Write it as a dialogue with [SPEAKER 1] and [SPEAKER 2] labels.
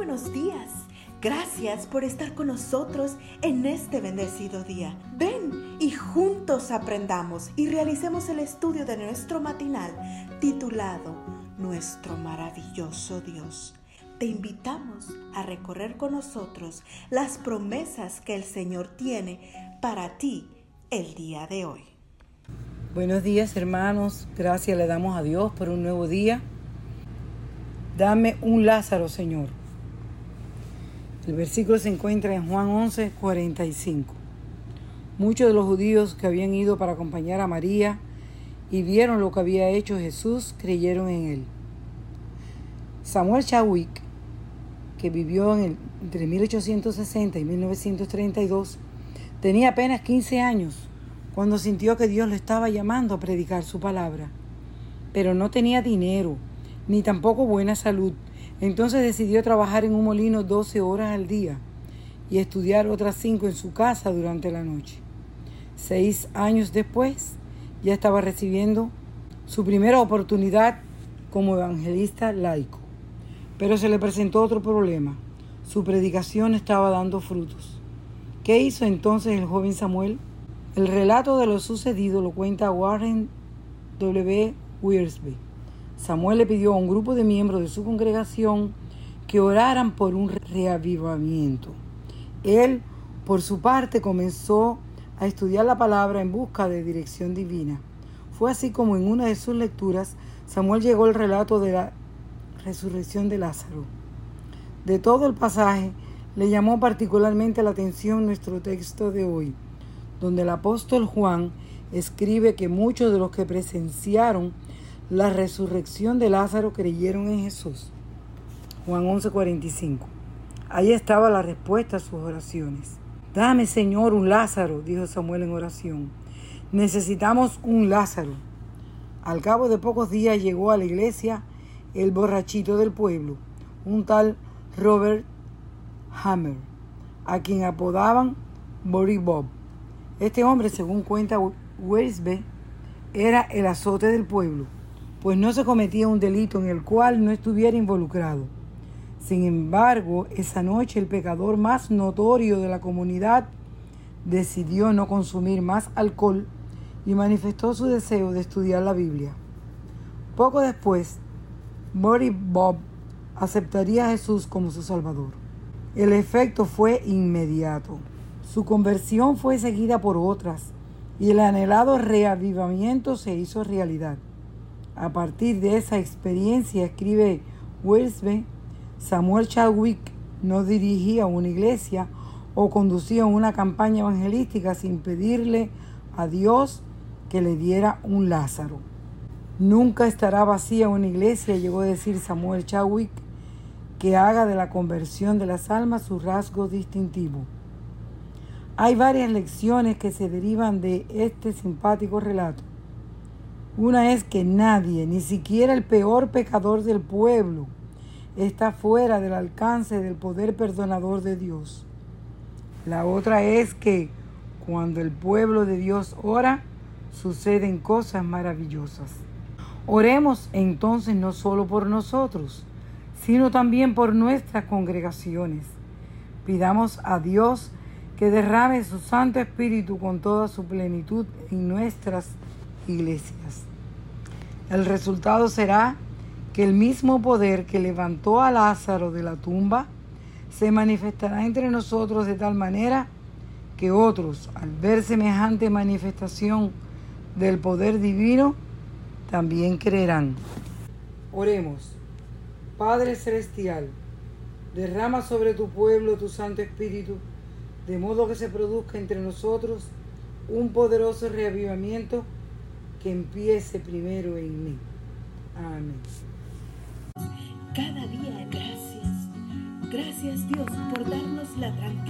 [SPEAKER 1] buenos días. Gracias por estar con nosotros en este bendecido día. Ven y juntos aprendamos y realicemos el estudio de nuestro matinal titulado Nuestro maravilloso Dios. Te invitamos a recorrer con nosotros las promesas que el Señor tiene para ti el día de hoy.
[SPEAKER 2] Buenos días hermanos, gracias le damos a Dios por un nuevo día. Dame un Lázaro, Señor. El versículo se encuentra en Juan 11, 45. Muchos de los judíos que habían ido para acompañar a María y vieron lo que había hecho Jesús, creyeron en él. Samuel Chadwick, que vivió entre 1860 y 1932, tenía apenas 15 años cuando sintió que Dios lo estaba llamando a predicar su palabra. Pero no tenía dinero, ni tampoco buena salud. Entonces decidió trabajar en un molino 12 horas al día y estudiar otras 5 en su casa durante la noche. Seis años después, ya estaba recibiendo su primera oportunidad como evangelista laico. Pero se le presentó otro problema. Su predicación estaba dando frutos. ¿Qué hizo entonces el joven Samuel? El relato de lo sucedido lo cuenta Warren W. Wiersbe. Samuel le pidió a un grupo de miembros de su congregación que oraran por un reavivamiento. Él, por su parte, comenzó a estudiar la palabra en busca de dirección divina. Fue así como en una de sus lecturas Samuel llegó al relato de la resurrección de Lázaro. De todo el pasaje le llamó particularmente la atención nuestro texto de hoy donde el apóstol Juan escribe que muchos de los que presenciaron la resurrección de Lázaro creyeron en Jesús. Juan 11:45. Ahí estaba la respuesta a sus oraciones. Dame, Señor, un Lázaro, dijo Samuel en oración. Necesitamos un Lázaro. Al cabo de pocos días llegó a la iglesia el borrachito del pueblo, un tal Robert Hammer, a quien apodaban Bori Bob. Este hombre, según cuenta Weisbe, era el azote del pueblo, pues no se cometía un delito en el cual no estuviera involucrado. Sin embargo, esa noche el pecador más notorio de la comunidad decidió no consumir más alcohol y manifestó su deseo de estudiar la Biblia. Poco después, Boris Bob aceptaría a Jesús como su Salvador. El efecto fue inmediato. Su conversión fue seguida por otras y el anhelado reavivamiento se hizo realidad. A partir de esa experiencia, escribe Wellsbe, Samuel Chadwick no dirigía una iglesia o conducía una campaña evangelística sin pedirle a Dios que le diera un Lázaro. Nunca estará vacía una iglesia, llegó a decir Samuel Chadwick, que haga de la conversión de las almas su rasgo distintivo. Hay varias lecciones que se derivan de este simpático relato. Una es que nadie, ni siquiera el peor pecador del pueblo, está fuera del alcance del poder perdonador de Dios. La otra es que cuando el pueblo de Dios ora, suceden cosas maravillosas. Oremos entonces no solo por nosotros, sino también por nuestras congregaciones. Pidamos a Dios que derrame su Santo Espíritu con toda su plenitud en nuestras iglesias. El resultado será que el mismo poder que levantó a Lázaro de la tumba se manifestará entre nosotros de tal manera que otros, al ver semejante manifestación del poder divino, también creerán. Oremos. Padre Celestial, derrama sobre tu pueblo tu Santo Espíritu de modo que se produzca entre nosotros un poderoso reavivamiento que empiece primero en mí. Amén.
[SPEAKER 1] Cada día gracias. Gracias Dios por darnos la tranquilidad